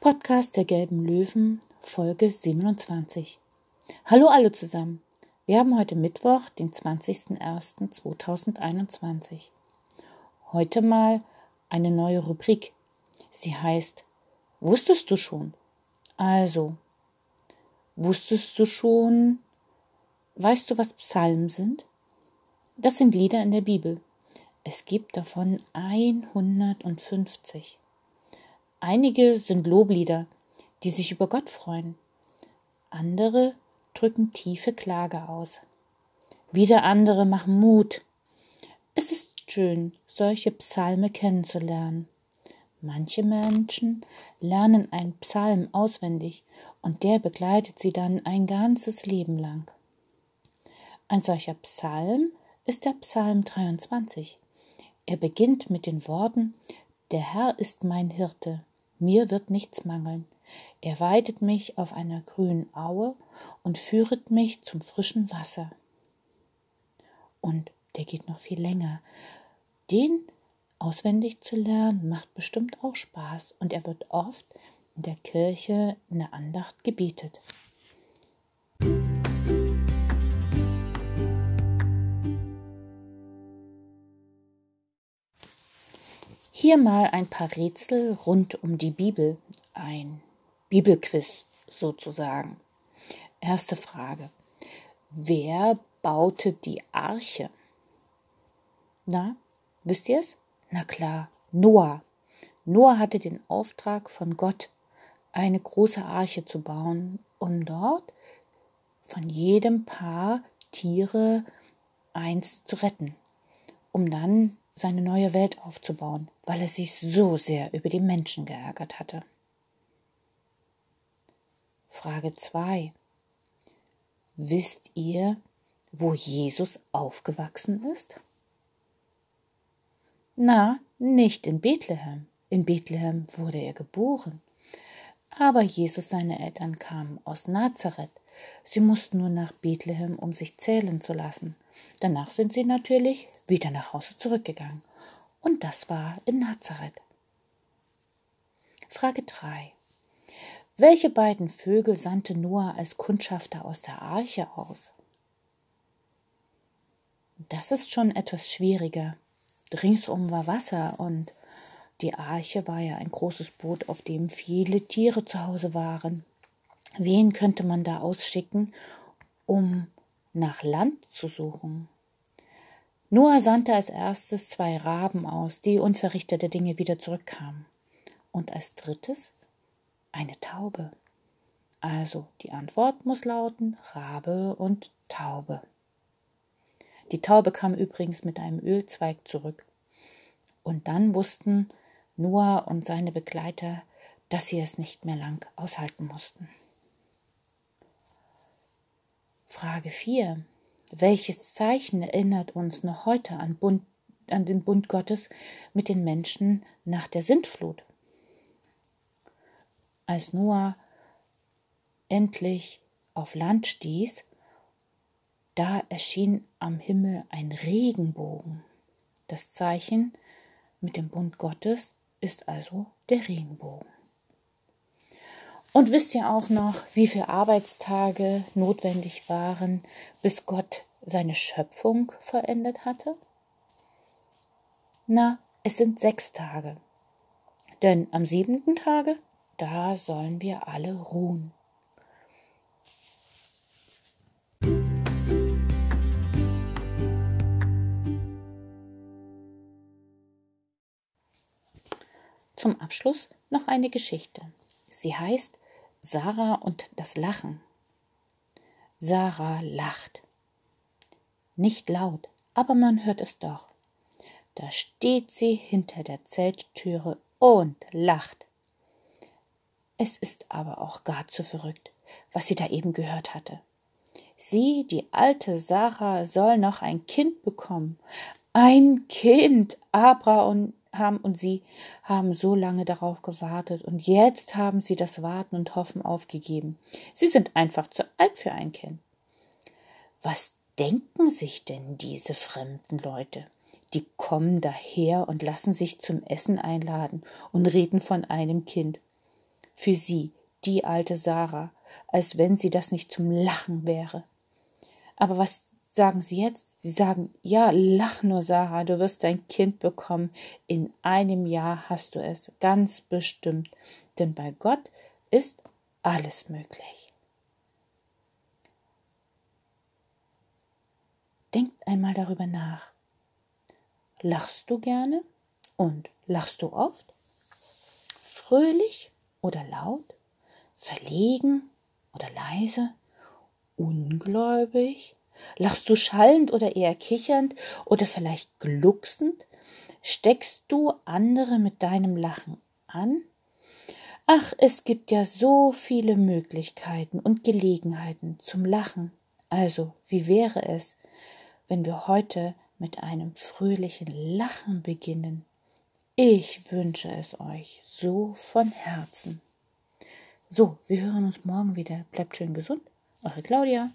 Podcast der Gelben Löwen, Folge 27. Hallo alle zusammen. Wir haben heute Mittwoch, den 20.01.2021. Heute mal eine neue Rubrik. Sie heißt Wusstest du schon? Also, wusstest du schon, weißt du, was Psalmen sind? Das sind Lieder in der Bibel. Es gibt davon 150. Einige sind Loblieder, die sich über Gott freuen. Andere drücken tiefe Klage aus. Wieder andere machen Mut. Es ist schön, solche Psalme kennenzulernen. Manche Menschen lernen einen Psalm auswendig und der begleitet sie dann ein ganzes Leben lang. Ein solcher Psalm ist der Psalm 23. Er beginnt mit den Worten Der Herr ist mein Hirte, mir wird nichts mangeln. Er weidet mich auf einer grünen Aue und führet mich zum frischen Wasser. Und der geht noch viel länger. Den auswendig zu lernen macht bestimmt auch Spaß und er wird oft in der Kirche in der Andacht gebetet. Hier mal ein paar Rätsel rund um die Bibel, ein Bibelquiz sozusagen. Erste Frage. Wer baute die Arche? Na, wisst ihr es? Na klar, Noah. Noah hatte den Auftrag von Gott, eine große Arche zu bauen, um dort von jedem Paar Tiere eins zu retten, um dann seine neue Welt aufzubauen, weil er sich so sehr über die Menschen geärgert hatte. Frage 2. Wisst ihr, wo Jesus aufgewachsen ist? Na, nicht in Bethlehem. In Bethlehem wurde er geboren. Aber Jesus, seine Eltern kamen aus Nazareth. Sie mussten nur nach Bethlehem, um sich zählen zu lassen. Danach sind sie natürlich wieder nach Hause zurückgegangen. Und das war in Nazareth. Frage 3. Welche beiden Vögel sandte Noah als Kundschafter aus der Arche aus? Das ist schon etwas schwieriger. Ringsum war Wasser und die Arche war ja ein großes Boot, auf dem viele Tiere zu Hause waren. Wen könnte man da ausschicken, um nach Land zu suchen? Noah sandte als erstes zwei Raben aus, die unverrichtete Dinge wieder zurückkamen. Und als drittes eine Taube. Also die Antwort muss lauten Rabe und Taube. Die Taube kam übrigens mit einem Ölzweig zurück. Und dann wussten Noah und seine Begleiter, dass sie es nicht mehr lang aushalten mussten. Frage 4. Welches Zeichen erinnert uns noch heute an, Bund, an den Bund Gottes mit den Menschen nach der Sintflut? Als Noah endlich auf Land stieß, da erschien am Himmel ein Regenbogen. Das Zeichen mit dem Bund Gottes ist also der Regenbogen. Und wisst ihr auch noch, wie viele Arbeitstage notwendig waren, bis Gott seine Schöpfung verendet hatte? Na, es sind sechs Tage. Denn am siebenten Tage, da sollen wir alle ruhen. Zum Abschluss noch eine Geschichte. Sie heißt Sarah und das Lachen. Sarah lacht. Nicht laut, aber man hört es doch. Da steht sie hinter der Zelttüre und lacht. Es ist aber auch gar zu verrückt, was sie da eben gehört hatte. Sie, die alte Sarah, soll noch ein Kind bekommen. Ein Kind! Abra und haben und sie haben so lange darauf gewartet und jetzt haben sie das Warten und Hoffen aufgegeben. Sie sind einfach zu alt für ein Kind. Was denken sich denn diese fremden Leute? Die kommen daher und lassen sich zum Essen einladen und reden von einem Kind. für sie, die alte Sarah, als wenn sie das nicht zum Lachen wäre. Aber was sagen sie jetzt? Sie sagen, ja, lach nur, Sarah, du wirst dein Kind bekommen. In einem Jahr hast du es, ganz bestimmt. Denn bei Gott ist alles möglich. Denkt einmal darüber nach. Lachst du gerne und lachst du oft? Fröhlich oder laut? Verlegen oder leise? Ungläubig? Lachst du schallend oder eher kichernd oder vielleicht glucksend? Steckst du andere mit deinem Lachen an? Ach, es gibt ja so viele Möglichkeiten und Gelegenheiten zum Lachen. Also, wie wäre es, wenn wir heute mit einem fröhlichen Lachen beginnen? Ich wünsche es euch so von Herzen. So, wir hören uns morgen wieder. Bleibt schön gesund. Eure Claudia.